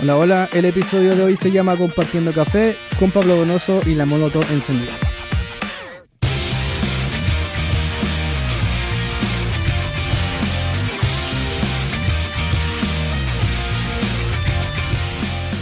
Hola, hola, el episodio de hoy se llama Compartiendo Café con Pablo Donoso y la Molotov encendida.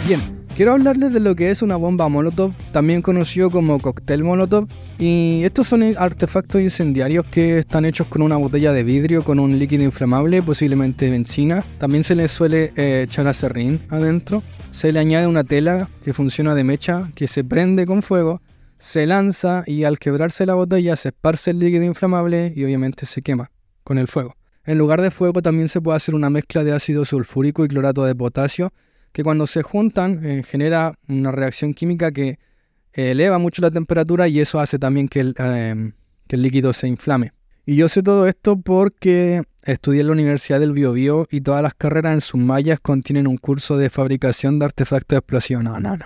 Bien, quiero hablarles de lo que es una bomba Molotov, también conocido como cóctel Molotov, y estos son artefactos incendiarios que están hechos con una botella de vidrio con un líquido inflamable, posiblemente benzina. También se le suele eh, echar acerrín adentro. Se le añade una tela que funciona de mecha, que se prende con fuego, se lanza y al quebrarse la botella se esparce el líquido inflamable y obviamente se quema con el fuego. En lugar de fuego también se puede hacer una mezcla de ácido sulfúrico y clorato de potasio que cuando se juntan eh, genera una reacción química que eleva mucho la temperatura y eso hace también que el, em, que el, líquido se inflame. Y yo sé todo esto porque estudié en la Universidad del Biobío y todas las carreras en sus mallas contienen un curso de fabricación de artefactos explosivos. No, no, no.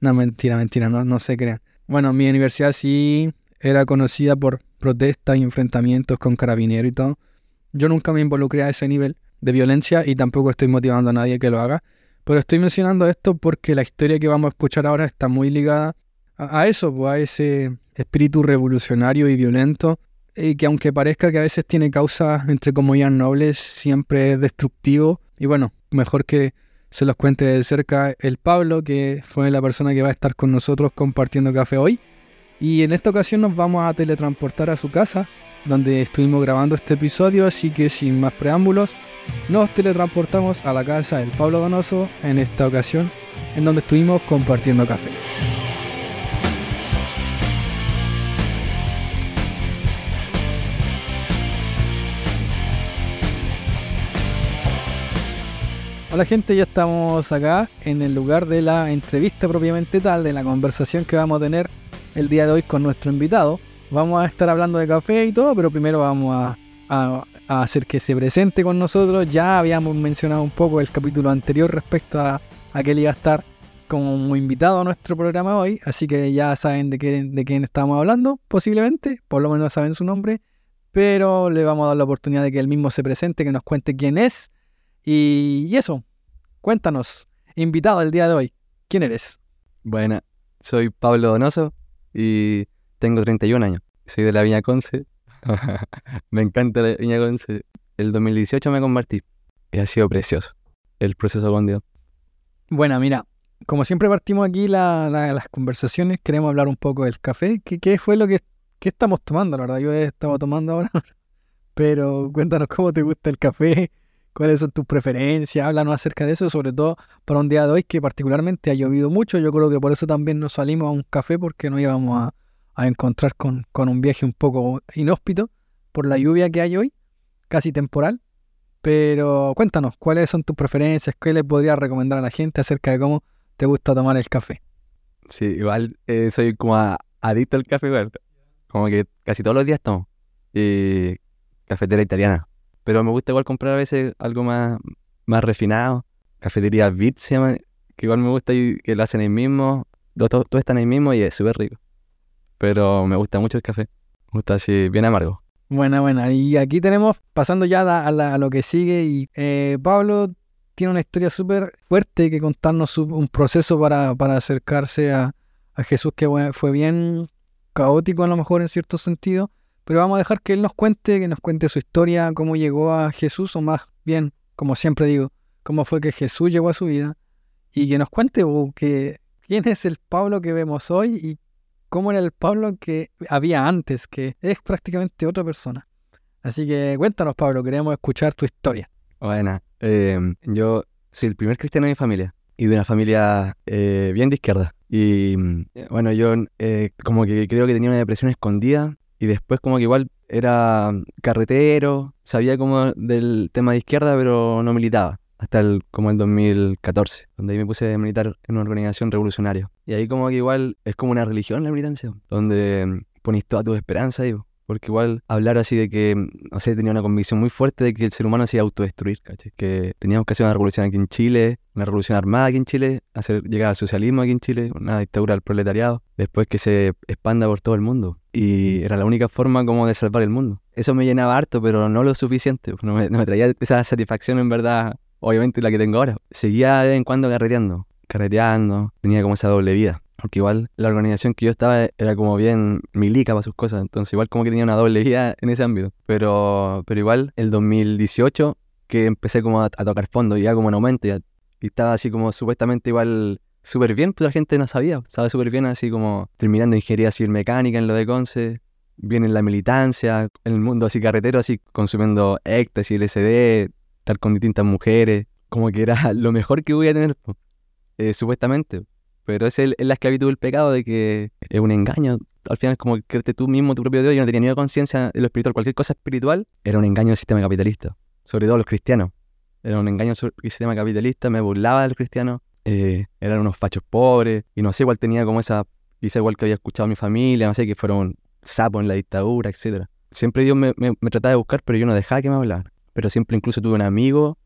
No, mentira, mentira, no, no se crean. Bueno, mi universidad sí era conocida por protestas y enfrentamientos con carabineros y todo. Yo nunca me involucré a ese nivel de violencia y tampoco estoy motivando a nadie que lo haga. Pero estoy mencionando esto porque la historia que vamos a escuchar ahora está muy ligada a, eso, pues, a ese espíritu revolucionario y violento, y que aunque parezca que a veces tiene causas entre comillas nobles, siempre es destructivo. Y bueno, mejor que se los cuente de cerca el Pablo, que fue la persona que va a estar con nosotros compartiendo café hoy. Y en esta ocasión nos vamos a teletransportar a su casa, donde estuvimos grabando este episodio, así que sin más preámbulos, nos teletransportamos a la casa del Pablo Donoso en esta ocasión, en donde estuvimos compartiendo café. Hola gente, ya estamos acá en el lugar de la entrevista propiamente tal, de la conversación que vamos a tener el día de hoy con nuestro invitado. Vamos a estar hablando de café y todo, pero primero vamos a, hacer que se presente con nosotros. Ya habíamos mencionado un poco el capítulo anterior respecto a, a que él iba a estar como invitado a nuestro programa hoy, así que ya saben de, qué, de quién estamos hablando, posiblemente, por lo menos saben su nombre, pero le vamos a dar la oportunidad de que él mismo se presente, que nos cuente quién es. Y, y eso, cuéntanos, invitado el día de hoy, ¿quién eres? Bueno, soy Pablo Donoso y tengo 31 años. Soy de la Viña Conce. me encanta la Viña Conce. El 2018 me convertí y ha sido precioso el proceso con Dios. Bueno, mira, como siempre partimos aquí las conversaciones, queremos hablar un poco del café. ¿Qué, qué fue lo que, estamos tomando? La verdad, yo he estado tomando ahora. Pero cuéntanos cómo te gusta el café, cuáles son tus preferencias, háblanos acerca de eso, sobre todo para un día de hoy que particularmente ha llovido mucho. Yo creo que por eso también nos salimos a un café porque no íbamos a, a encontrar con, con, un viaje un poco inhóspito por la lluvia que hay hoy, casi temporal. Pero cuéntanos, ¿cuáles son tus preferencias? ¿Qué le podrías recomendar a la gente acerca de cómo te gusta tomar el café? Sí, igual eh, soy como adicto al café, igual. Como que casi todos los días tomo. Y cafetera italiana. Pero me gusta igual comprar a veces algo más, más refinado. Cafetería Beat que igual me gusta y que lo hacen ahí mismo. Todos todo están ahí mismo y es súper rico pero me gusta mucho el café. Me gusta así, bien amargo. Buena, buena. Y aquí tenemos, pasando ya a, lo que sigue, y eh, Pablo tiene una historia súper fuerte que contarnos un proceso para, para acercarse a, a, Jesús que fue bien caótico a lo mejor en cierto sentido, pero vamos a dejar que él nos cuente, que nos cuente su historia, cómo llegó a Jesús, o más bien, como siempre digo, cómo fue que Jesús llegó a su vida, y que nos cuente que, quién es el Pablo que vemos hoy y cómo era el Pablo que había antes, que es prácticamente otra persona. Así que cuéntanos, Pablo, queremos escuchar tu historia. Bueno, em, yo soy el primer cristiano de mi familia y de una familia eh, bien de izquierda. Y eh, bueno, yo eh, como que creo que tenía una depresión escondida y después como que igual era carretero, sabía como del tema de izquierda, pero no militaba hasta el, como el 2014, donde ahí me puse a militar en una organización revolucionaria. Y ahí como que igual es como una religión la militancia, donde pones toda tu esperanza ahí. Porque igual hablar así de que, no sé, tenía una convicción muy fuerte de que el ser humano se iba a autodestruir, ¿cachai? Que teníamos que hacer una revolución aquí en Chile, una revolución armada aquí en Chile, hacer llegar al socialismo aquí en Chile, una dictadura del proletariado, después que se expanda por todo el mundo. Y era la única forma como de salvar el mundo. Eso me llenaba harto, pero no lo suficiente. No me, no me traía esa satisfacción en verdad obviamente la que tengo ahora. Seguía de vez en cuando carreteando, carreteando, tenía como esa doble vida. Porque igual la organización que yo estaba era como bien milica para sus cosas, entonces igual como que tenía una doble vida en ese ámbito. Pero, pero igual el 2018 que empecé como a, tocar fondo, ya como en aumento, ya, y estaba así como supuestamente igual súper bien, pero la gente no sabía, estaba súper bien así como terminando ingeniería civil mecánica en lo de Conce, bien en la militancia, en el mundo así carretero, así consumiendo éxtasis, LSD, estar con distintas mujeres, como que era lo mejor que voy a tener, eh, supuestamente. Pero es, el, la esclavitud del pecado de que es un engaño. Al final, como creerte tú mismo tu propio Dios. Yo no tenía ni conciencia de lo espiritual. Cualquier cosa espiritual era un engaño del sistema capitalista. Sobre todo los cristianos. Era un engaño del sistema capitalista. Me burlaba de los cristianos. Eh, eran unos fachos pobres. Y no sé, igual tenía como esa. Quizá igual que había escuchado a mi familia. No sé, que fueron sapos en la dictadura, etc. Siempre Dios me, me, trataba de buscar, pero yo no dejaba que me hablaran. Pero siempre incluso tuve un amigo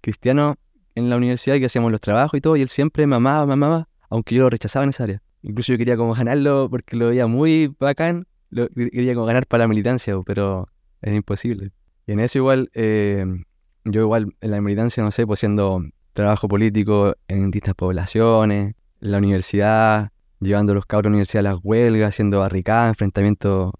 cristiano en la universidad que hacíamos los trabajos y todo, y él siempre me amaba, me amaba, aunque yo lo rechazaba en esa área. Incluso yo quería como ganarlo porque lo veía muy bacán, lo, quería como ganar para la militancia, pero es imposible. Y en eso igual, eh, yo igual en la militancia, no sé, pues haciendo trabajo político en distintas poblaciones, la universidad, llevando a los cabros de la universidad a las huelgas, haciendo barricadas, enfrentamientos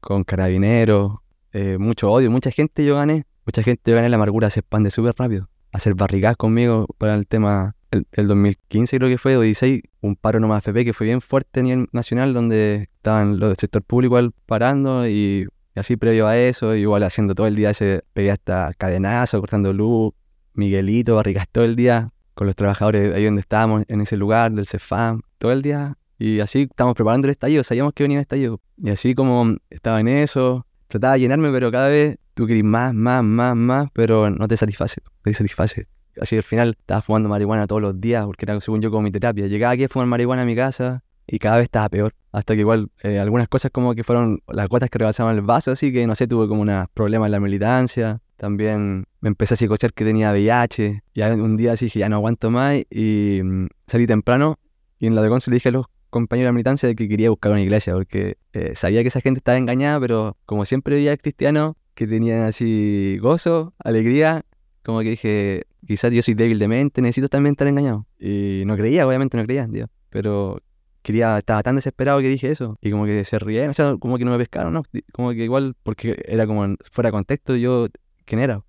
con carabineros, eh, mucho odio, mucha gente yo gané, mucha gente yo gané, la amargura se expande súper rápido. Hacer barricadas conmigo para el tema el, 2015 creo que fue, o 16, un paro nomás FP que fue bien fuerte a nivel nacional, donde estaban los del sector público igual parando y, así previo a eso, igual haciendo todo el día ese, pegué hasta cadenazo, cortando luz, Miguelito, barricas todo el día, con los trabajadores ahí donde estábamos, en ese lugar del CEFAM, todo el día. Y así estábamos preparando el estallido, sabíamos que venía el estallido. Y así como estaba en eso, trataba de llenarme, pero cada vez tú querías más, más, más, más, pero no te satisface, te satisface así al final estaba fumando marihuana todos los días, porque era según yo como mi terapia. Llegaba aquí a fumar marihuana a mi casa y cada vez estaba peor. Hasta que igual eh, algunas cosas como que fueron las gotas que rebasaban el vaso, así que no sé, tuve como unos problemas en la militancia. También me empecé a psicosear que tenía VIH. Y un día dije, ya no aguanto más y mm, salí temprano. Y en la de le dije a los compañeros de militancia de que quería buscar una iglesia, porque eh, sabía que esa gente estaba engañada, pero como siempre veía cristianos que tenían así gozo, alegría, como que dije, quizás yo soy débil de mente, necesito también estar engañado. Y no creía, obviamente no creía, Dios. Pero quería, estaba tan desesperado que dije eso. Y como que se rieron, o sea, como que no me pescaron, ¿no? Como que igual, porque era como fuera de contexto, yo, ¿quién era?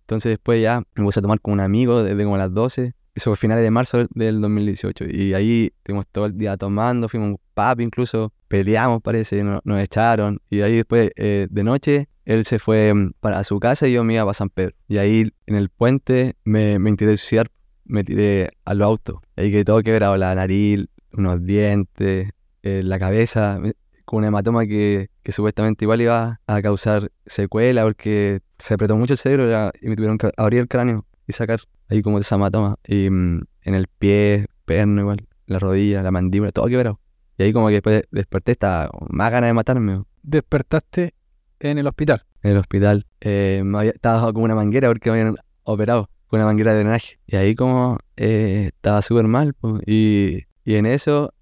Entonces después ya me puse a tomar con un amigo desde como las 12. Eso fue finales de marzo del 2018. Y ahí estuvimos todo el día tomando, fuimos pub incluso, peleamos parece, nos, nos echaron. Y ahí después eh, de noche él se fue mm, para su casa y yo me iba para San Pedro. Y ahí en el puente me, me intenté suicidar, me tiré al auto. Ahí que todo quebrado, la nariz, unos dientes, eh, la cabeza, con un hematoma que, que, supuestamente igual iba a causar secuela porque se apretó mucho el cerebro y me tuvieron que abrir el cráneo y sacar ahí como esa hematoma. Y mm, en el pie, perno igual, la rodilla, la mandíbula, todo quebrado. Y ahí como que después desperté, estaba más ganas de matarme. ¿Despertaste en el hospital. En el hospital. Eh, me había, estaba con una manguera porque me habían operado con una manguera de drenaje. Y ahí como eh, estaba súper mal. y, y, en eso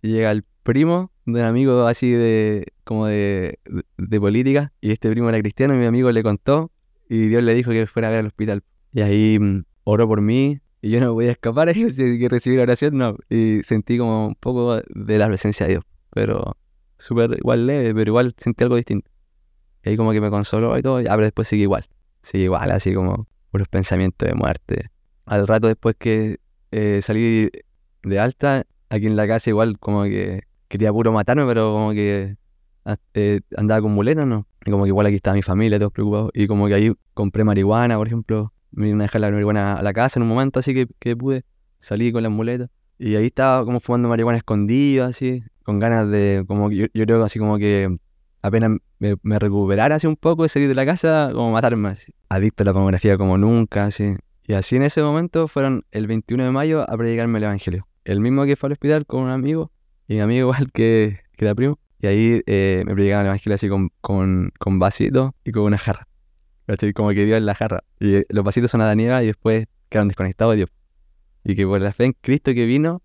llega el primo de un amigo así de como de, de, política. Y este primo era cristiano y mi amigo le contó. Y Dios le dijo que fuera a ver al hospital. Y ahí mm, oró por mí. Y yo no podía escapar, y que recibir oración, no. Y sentí como un poco de la presencia de Dios. Pero súper igual leve, pero igual sentí algo distinto. Y ahí como que me consoló y todo, ya, pero después sigue igual. Sigue igual, así como puros pensamientos de muerte. Al rato después que eh, salí de alta, aquí en la casa igual como que quería puro matarme, pero como que eh, andaba con muletas, ¿no? Y como que igual aquí estaba mi familia, todos preocupados. Y como que ahí compré marihuana, por ejemplo. Me iban a dejar la marihuana a la casa en un momento, así que, que pude. Salí con las muletas. Y ahí estaba como fumando marihuana escondido, así, con ganas de, como yo, yo creo así como que apenas me, me, recuperara así un poco de salir de la casa, como matarme, así. adicto a la pornografía como nunca, así. Y así en ese momento fueron el 21 de mayo a predicarme el Evangelio. El mismo que fue al hospital con un amigo, y mi amigo igual que, que era primo, y ahí eh, me predicaban el Evangelio así con, con, con vasito y con una jarra. Como que dio en la jarra. Y eh, los vasitos son a la niega y después quedaron desconectados de Dios. Y que por la fe en Cristo que vino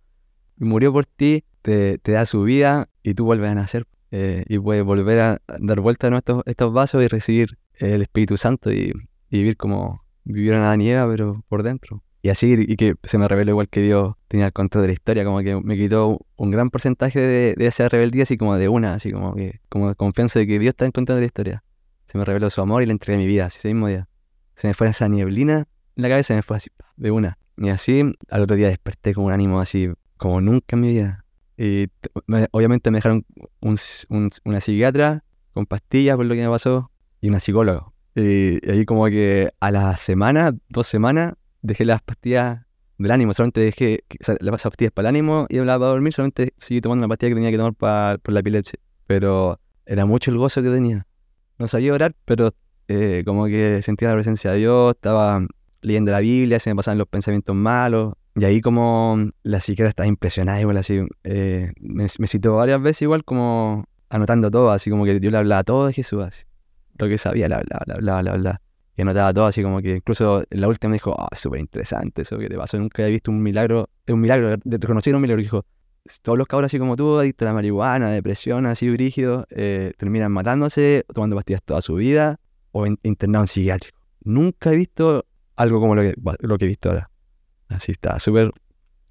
y murió por ti, te, te da su vida y tú vuelves a nacer. Eh, y puedes volver a dar vuelta a estos, estos vasos y recibir el Espíritu Santo y, vivir como, vivieron a nieva, pero por dentro. Y así, y que se me reveló igual que Dios tenía el control de la historia, como que me quitó un gran porcentaje de, de esa rebeldía, así como de una, así como que, como confianza de que Dios está en control de la historia. Se me reveló su amor y le entregué mi vida, así ese mismo día. Se me fue esa nieblina en la cabeza, se me fue así, de una. Y así, al otro día desperté con un ánimo así, como nunca en mi vida. Y obviamente me dejaron una psiquiatra con pastillas por lo que me pasó y una psicóloga. Y, ahí como que a la semana, dos semanas, dejé las pastillas del ánimo, solamente dejé las pastillas para el ánimo y hablaba para dormir, solamente seguí tomando una pastilla que tenía que tomar para, por la epilepsia. Pero era mucho el gozo que tenía. No sabía orar, pero eh, como que sentía la presencia de Dios, estaba leyendo la Biblia, se me pasaban los pensamientos malos. Y ahí como la psiquiatra estaba impresionada, igual así, eh, me, me, citó varias veces igual como anotando todo, así como que yo le hablaba todo de Jesús. Lo que sabía, le hablaba, le hablaba, hablaba y anotaba todo así como que incluso la última me dijo, ah, súper interesante eso que te pasó, nunca había visto un milagro, un milagro, reconocer un milagro, dijo, todos los cabros así como tú, adictos a la marihuana, depresión, así brígido, eh, terminan matándose, tomando pastillas toda su vida o internado en psiquiátrico. Nunca he visto algo como lo que, lo que he visto ahora. Así está, súper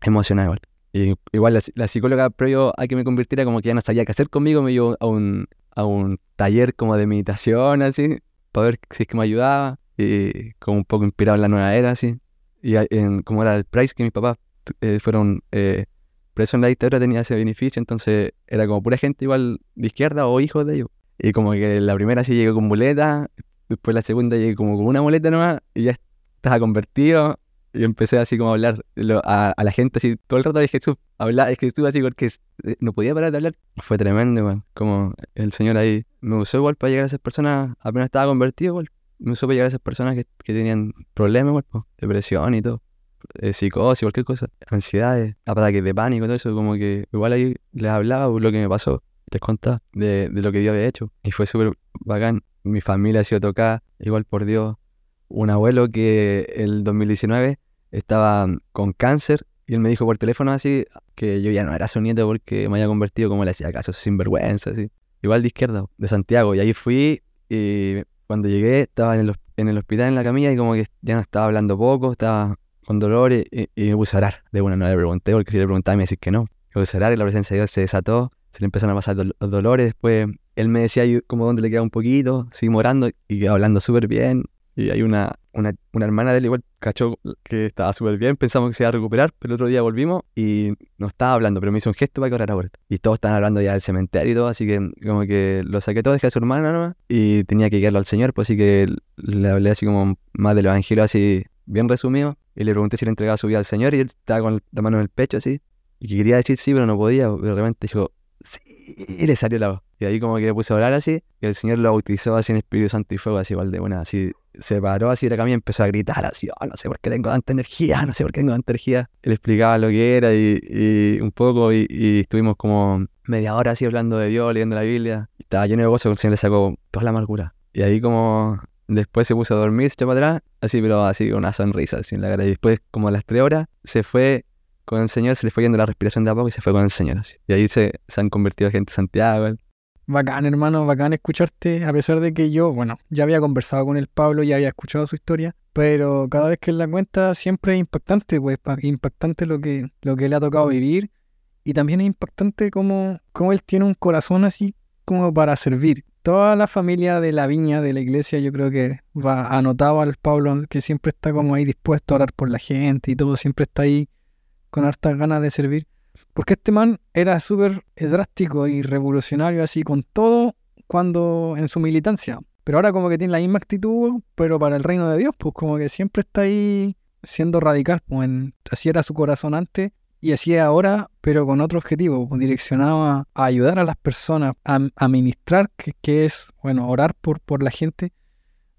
emocionado igual. Y igual la, psicóloga previo a que me convirtiera como que ya no sabía qué hacer conmigo, me llevó a un, a un taller como de meditación, así, para ver si es que me ayudaba, y como un poco inspirado en la nueva era, así. Y en, como era el price que mis papás eh, fueron eh, presos en la dictadura, tenía ese beneficio, entonces era como pura gente igual de izquierda o hijos de ellos. Y como que la primera sí llegué con muleta, después la segunda llegué como con una muleta nomás, y ya estaba convertido, y empecé así como a hablar a, la gente así todo el rato de Jesús. Hablar, es que estuve así porque eh, no podía parar de hablar. Fue tremendo, igual. Como el Señor ahí me usó igual para llegar a esas personas, apenas estaba convertido, igual. Me usó para llegar a esas personas que, tenían problemas, igual, depresión y todo. Eh, psicosis, cualquier cosa, ansiedades, ataques de pánico, todo eso, como que igual ahí les hablaba lo que me pasó, les contaba de, de lo que Dios había hecho. Y fue súper bacán. Mi familia ha sido tocada, igual por Dios un abuelo que el 2019 estaba con cáncer y él me dijo por teléfono así que yo ya no era su nieto porque me había convertido como le hacía caso, sinvergüenza, así. Igual de izquierda, de Santiago. Y ahí fui y cuando llegué estaba en el, en el hospital en la camilla y como que ya no estaba hablando poco, estaba con dolor y, me puse a orar. De una no le pregunté porque si le preguntaba me decía que no. Me puse a orar y la presencia de Dios se desató, se le empezaron a pasar los dolores. Después él me decía como dónde le queda un poquito, seguimos orando y hablando súper bien. Y hay una, una, una, hermana de él igual cachó que estaba súper bien, pensamos que se iba a recuperar, pero el otro día volvimos y no estaba hablando, pero me hizo un gesto para que orara ahora. Y todos estaban hablando ya del cementerio y todo, así que como que lo saqué todo, dejé a su hermana nomás y tenía que guiarlo al Señor, pues así que le hablé así como más del Evangelio, así bien resumido, y le pregunté si le entregaba su vida al Señor y él estaba con la mano en el pecho así, y que quería decir sí, pero no podía, pero de dijo, sí, y le salió la voz. Y ahí como que me puse a orar así, y el Señor lo bautizó así en Espíritu Santo y fuego, así igual de buena, así se paró así de la camilla y empezó a gritar así, oh, no sé por qué tengo tanta energía, no sé por qué tengo tanta energía. Él explicaba lo que era y, un poco y, estuvimos como media hora así hablando de Dios, leyendo la Biblia. Y estaba lleno de gozo, el Señor le sacó toda la amargura. Y ahí como después se puso a dormir, se echó para atrás, así pero así con una sonrisa así en la cara. Y después como a las tres horas se fue con el Señor, se le fue yendo la respiración de a poco y se fue con el Señor así. Y ahí se, se han convertido gente de Santiago, Bacán, hermano, bacán escucharte, a pesar de que yo, bueno, ya había conversado con el Pablo, ya había escuchado su historia, pero cada vez que él la cuenta siempre es impactante, pues, impactante lo que, lo que le ha tocado vivir y también es impactante cómo, cómo él tiene un corazón así como para servir. Toda la familia de la viña, de la iglesia, yo creo que va anotado al Pablo, que siempre está como ahí dispuesto a orar por la gente y todo, siempre está ahí con hartas ganas de servir. Porque este man era súper drástico y revolucionario así con todo cuando en su militancia. Pero ahora como que tiene la misma actitud, pero para el reino de Dios, pues como que siempre está ahí siendo radical. Pues así era su corazón antes y así es ahora, pero con otro objetivo, pues, direccionado a, ayudar a las personas, a, ministrar, que, es, bueno, orar por, por la gente.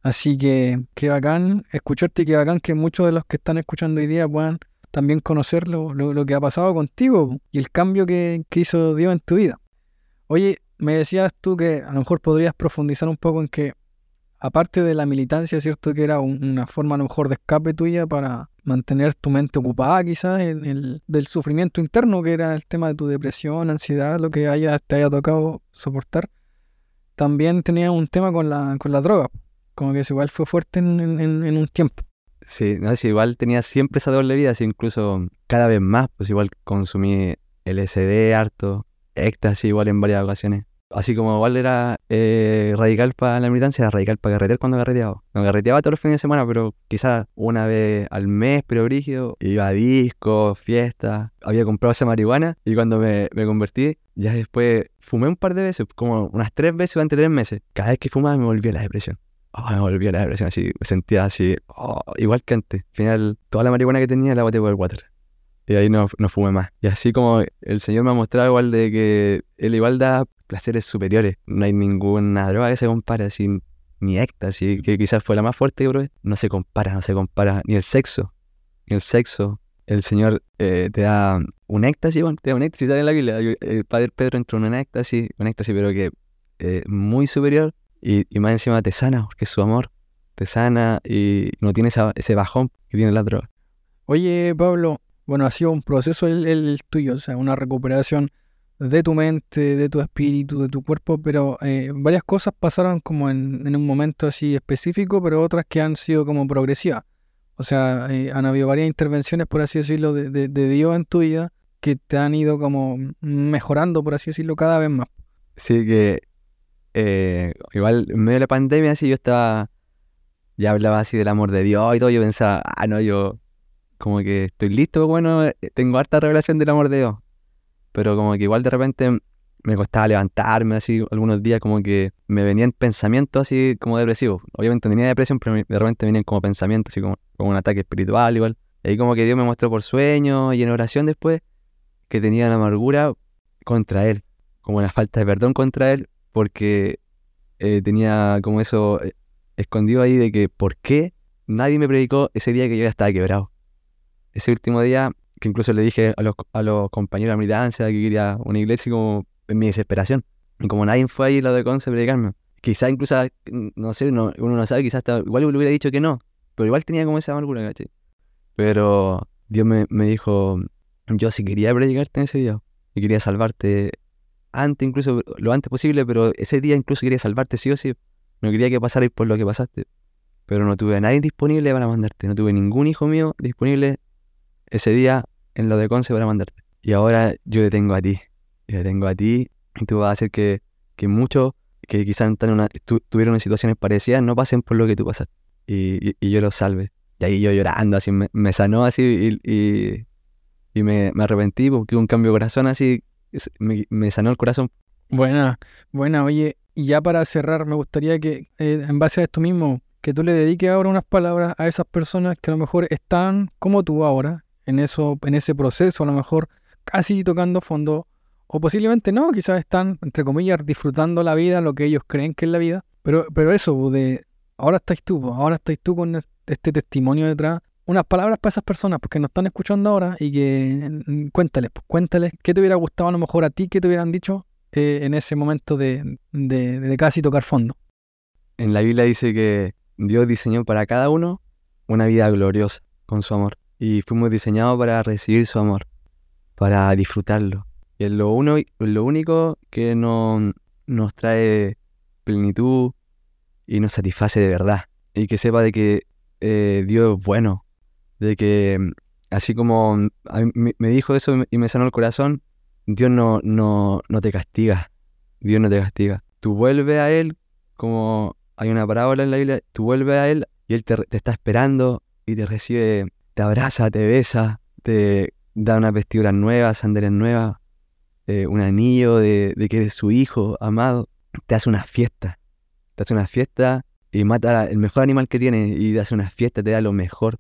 Así que qué bacán escucharte y qué bacán que muchos de los que están escuchando hoy día puedan también conocer lo, lo, que ha pasado contigo y el cambio que, que, hizo Dios en tu vida. Oye, me decías tú que a lo mejor podrías profundizar un poco en que, aparte de la militancia, ¿cierto? Que era una forma a lo mejor de escape tuya para mantener tu mente ocupada quizás el, del sufrimiento interno, que era el tema de tu depresión, ansiedad, lo que haya, te haya tocado soportar. También tenía un tema con la, con la droga, como que igual fue fuerte en, en, en un tiempo. Sí, no, sí, igual tenía siempre esa doble vida, así incluso cada vez más, pues igual consumí LSD harto, éxtasis igual en varias ocasiones. Así como igual era eh, radical para la militancia, era radical para carretear cuando carreteaba. No carreteaba todos los fines de semana, pero quizás una vez al mes, pero brígido. Iba a discos, fiestas. Había comprado esa marihuana y cuando me, me convertí, ya después fumé un par de veces, como unas tres veces durante tres meses. Cada vez que fumaba me volvía la depresión. Oh, me volvía la depresión así, me sentía así, oh, igual que antes. Al final, toda la marihuana que tenía la boté por el water y ahí no, no fumé más. Y así como el Señor me ha mostrado igual de que Él igual da placeres superiores. No hay ninguna droga que se compare así, ni éxtasis, que quizás fue la más fuerte que probé. No se compara, no se compara. Ni el sexo, ni el sexo. El Señor eh, te da un éxtasis, bueno, te da un éxtasis, sale en la Biblia. El Padre Pedro entró en un éxtasis, un éxtasis, pero que eh, muy superior y, y, más encima te sana, porque es su amor. Te sana y no tiene ese bajón que tiene la droga. Oye, Pablo, bueno, ha sido un proceso el, tuyo, o sea, una recuperación de tu mente, de tu espíritu, de tu cuerpo, pero eh, varias cosas pasaron como en, un momento así específico, pero otras que han sido como progresivas. O sea, eh, han habido varias intervenciones, por así decirlo, de, Dios en tu vida que te han ido como mejorando, por así decirlo, cada vez más. Sí, que eh, igual en medio de la pandemia, así yo estaba, ya hablaba así del amor de Dios y todo, yo pensaba, ah, no, yo como que estoy listo, bueno, eh, tengo harta revelación del amor de Dios. Pero como que igual de repente me costaba levantarme así algunos días, como que me venían pensamientos así como depresivos. Obviamente tenía depresión, pero de repente venían como pensamientos, así como, como un ataque espiritual igual. Y ahí como que Dios me mostró por sueño y en oración después que tenía una amargura contra Él, como una falta de perdón contra Él, porque eh, tenía como eso eh, escondido ahí de que por qué nadie me predicó ese día que yo ya estaba quebrado ese último día, que incluso le dije a los, a los compañeros de militancia que quería una iglesia como en mi desesperación. Y como nadie fue ahí lo de Conce a predicarme, quizá incluso, no sé, uno no sabe, quizás igual le hubiera dicho que no, pero igual tenía como esa amargura, ¿cachai? Pero Dios me, me dijo, yo sí quería predicarte en ese día y quería salvarte antes, incluso lo antes posible, pero ese día incluso quería salvarte sí o sí. No quería que pasarais por lo que pasaste. Pero no tuve a nadie disponible para mandarte. No tuve ningún hijo mío disponible ese día en lo de Conce para mandarte. Y ahora yo te tengo a ti. Yo te tengo a ti y tú vas a hacer que, que muchos que quizás tuvieron situaciones parecidas no pasen por lo que tú pasaste. Y, y, yo los salve. Y ahí yo llorando, así me, sanó así y, y me, me, arrepentí porque hubo un cambio de corazón así, me, sanó el corazón. Buena, buena, oye, y ya para cerrar, me gustaría que eh, en base a esto mismo, que tú le dediques ahora unas palabras a esas personas que a lo mejor están como tú ahora, en, eso, en ese proceso, a lo mejor casi tocando fondo, o posiblemente no, quizás están, entre comillas, disfrutando la vida, lo que ellos creen que es la vida, pero, pero eso, de ahora estáis tú, ahora estáis tú con este testimonio detrás, unas palabras para esas personas pues, que nos están escuchando ahora y que mm, cuéntales, pues, cuéntales qué te hubiera gustado a lo mejor a ti, qué te hubieran dicho eh, en ese momento de, de casi tocar fondo. En la Biblia dice que Dios diseñó para cada uno una vida gloriosa con su amor y fuimos diseñados para recibir su amor, para disfrutarlo. Y es lo, uno, lo único que no, nos trae plenitud y nos satisface de verdad. Y que sepa de que eh, Dios es bueno, de que así como mm, me dijo eso y me sanó el corazón, Dios no, no, no te castiga, Dios no te castiga. Tú vuelves a Él, como hay una parábola en la Biblia, tú vuelves a Él y Él te, te está esperando y te recibe te abraza, te besa, te da unas vestiduras nuevas, sandalias nuevas, eh, un anillo de, que eres su hijo amado, te hace una fiesta, te hace una fiesta y mata el mejor animal que tiene y te hace una fiesta, te da lo mejor.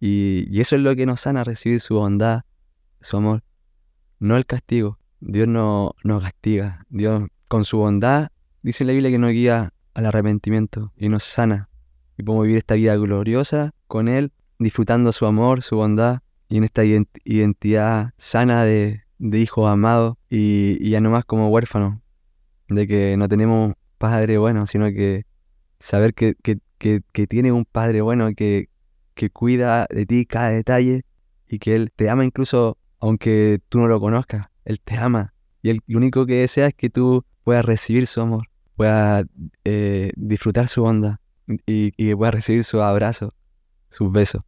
Y, eso es lo que nos sana, recibir su bondad, su amor, no el castigo. Dios no nos castiga, Dios con su bondad, dice la Biblia que nos guía al arrepentimiento y nos sana. Y podemos vivir esta vida gloriosa con Él disfrutando su amor, su bondad y en esta identidad sana de, hijo amado y, ya no más como huérfano, de que no tenemos padre bueno, sino que saber que, que, tiene un padre bueno que, que cuida de ti cada detalle y que Él te ama incluso aunque tú no lo conozcas, Él te ama. Y Él lo único que desea es que tú puedas recibir su amor, puedas eh, disfrutar su bondad y, y puedas recibir su abrazo, sus besos.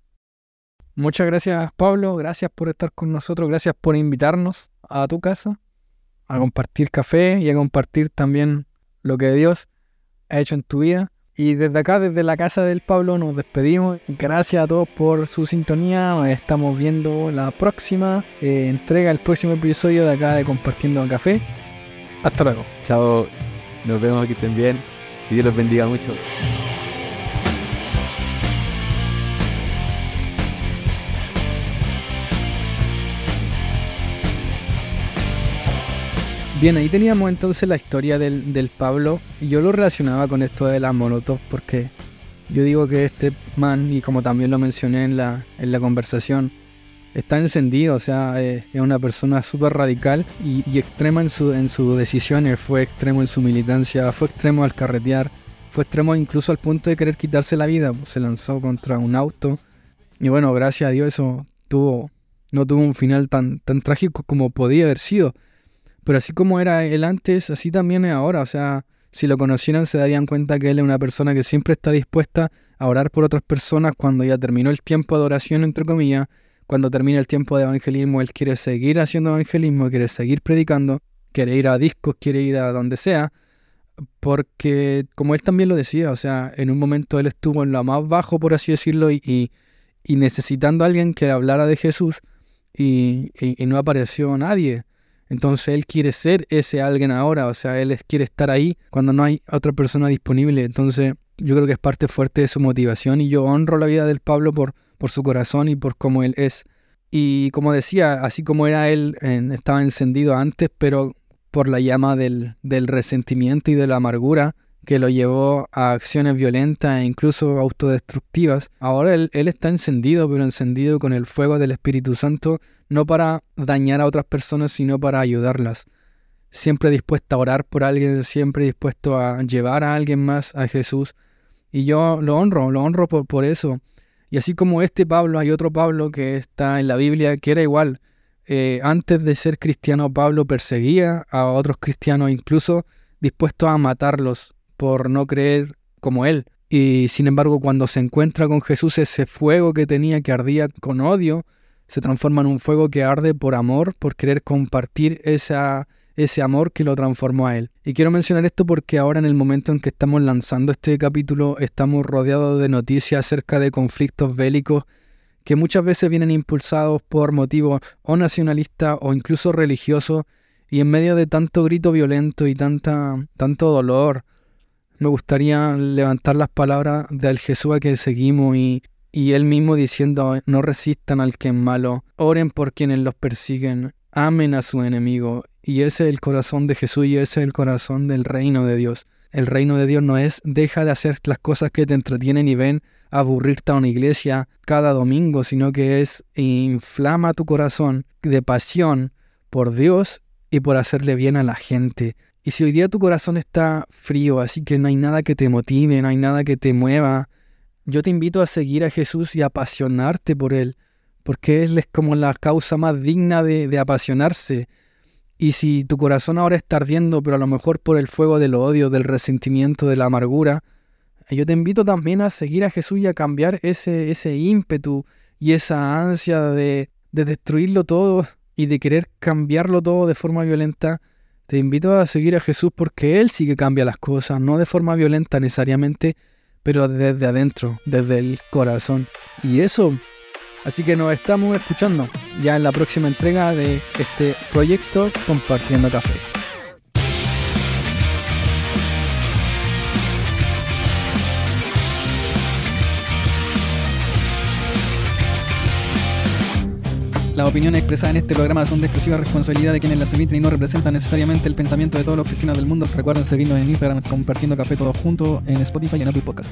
Muchas gracias Pablo, gracias por estar con nosotros, gracias por invitarnos a tu casa a compartir café y a compartir también lo que Dios ha hecho en tu vida. Y desde acá, desde la casa del Pablo, nos despedimos. Gracias a todos por su sintonía. Estamos viendo la próxima eh, entrega, el próximo episodio de acá de Compartiendo Café. Hasta luego. Chao, nos vemos, que estén bien. Que Dios los bendiga mucho. Bien, ahí teníamos entonces la historia del, Pablo y yo lo relacionaba con esto de la Molotov porque yo digo que este man, y como también lo mencioné en la, en la conversación, está encendido, o sea, eh, es una persona súper radical y, extrema en, su, en sus decisiones, fue extremo en su militancia, fue extremo al carretear, fue extremo incluso al punto de querer quitarse la vida, se lanzó contra un auto y bueno, gracias a Dios eso tuvo, no tuvo un final tan, tan trágico como podía haber sido pero así como era él antes, así también es ahora. O sea, si lo conocieran se darían cuenta que él es una persona que siempre está dispuesta a orar por otras personas cuando ya terminó el tiempo de oración, entre comillas, cuando termina el tiempo de evangelismo, él quiere seguir haciendo evangelismo, quiere seguir predicando, quiere ir a discos, quiere ir a donde sea, porque como él también lo decía, o sea, en un momento él estuvo en lo más bajo, por así decirlo, y, y, necesitando a alguien que hablara de Jesús, y, y no apareció nadie. Entonces él quiere ser ese alguien ahora, o sea, él quiere estar ahí cuando no hay otra persona disponible. Entonces yo creo que es parte fuerte de su motivación y yo honro la vida del Pablo por, por su corazón y por cómo él es. Y como decía, así como era él, estaba encendido antes, pero por la llama del, del resentimiento y de la amargura, que lo llevó a acciones violentas e incluso autodestructivas. Ahora él, está encendido, pero encendido con el fuego del Espíritu Santo, no para dañar a otras personas, sino para ayudarlas. Siempre dispuesto a orar por alguien, siempre dispuesto a llevar a alguien más a Jesús. Y yo lo honro, lo honro por, por eso. Y así como este Pablo, hay otro Pablo que está en la Biblia que era igual. Eh, antes de ser cristiano, Pablo perseguía a otros cristianos, incluso dispuesto a matarlos por no creer como él. Y sin embargo, cuando se encuentra con Jesús, ese fuego que tenía, que ardía con odio, se transforma en un fuego que arde por amor, por querer compartir esa, ese amor que lo transformó a él. Y quiero mencionar esto porque ahora en el momento en que estamos lanzando este capítulo, estamos rodeados de noticias acerca de conflictos bélicos que muchas veces vienen impulsados por motivos o nacionalistas o incluso religiosos, y en medio de tanto grito violento y tanta, tanto dolor, me gustaría levantar las palabras del Jesús a que seguimos y, y él mismo diciendo, no resistan al que es malo, oren por quienes los persiguen, amen a su enemigo. Y ese es el corazón de Jesús y ese es el corazón del reino de Dios. El reino de Dios no es deja de hacer las cosas que te entretienen y ven aburrirte a una iglesia cada domingo, sino que es inflama tu corazón de pasión por Dios y por hacerle bien a la gente. Y si hoy día tu corazón está frío, así que no hay nada que te motive, no hay nada que te mueva, yo te invito a seguir a Jesús y apasionarte por Él, porque Él es como la causa más digna de, apasionarse. Y si tu corazón ahora está ardiendo, pero a lo mejor por el fuego del odio, del resentimiento, de la amargura, yo te invito también a seguir a Jesús y a cambiar ese, ese ímpetu y esa ansia de, de destruirlo todo y de querer cambiarlo todo de forma violenta te invito a seguir a Jesús porque Él sí que cambia las cosas, no de forma violenta necesariamente, pero desde adentro, desde el corazón. Y eso, así que nos estamos escuchando ya en la próxima entrega de este proyecto Compartiendo Café. Las opiniones expresadas en este programa son de exclusiva responsabilidad de quienes las emiten y no representan necesariamente el pensamiento de todos los cristianos del mundo. Recuerden seguirnos en Instagram compartiendo café todos juntos, en Spotify y en Apple Podcast.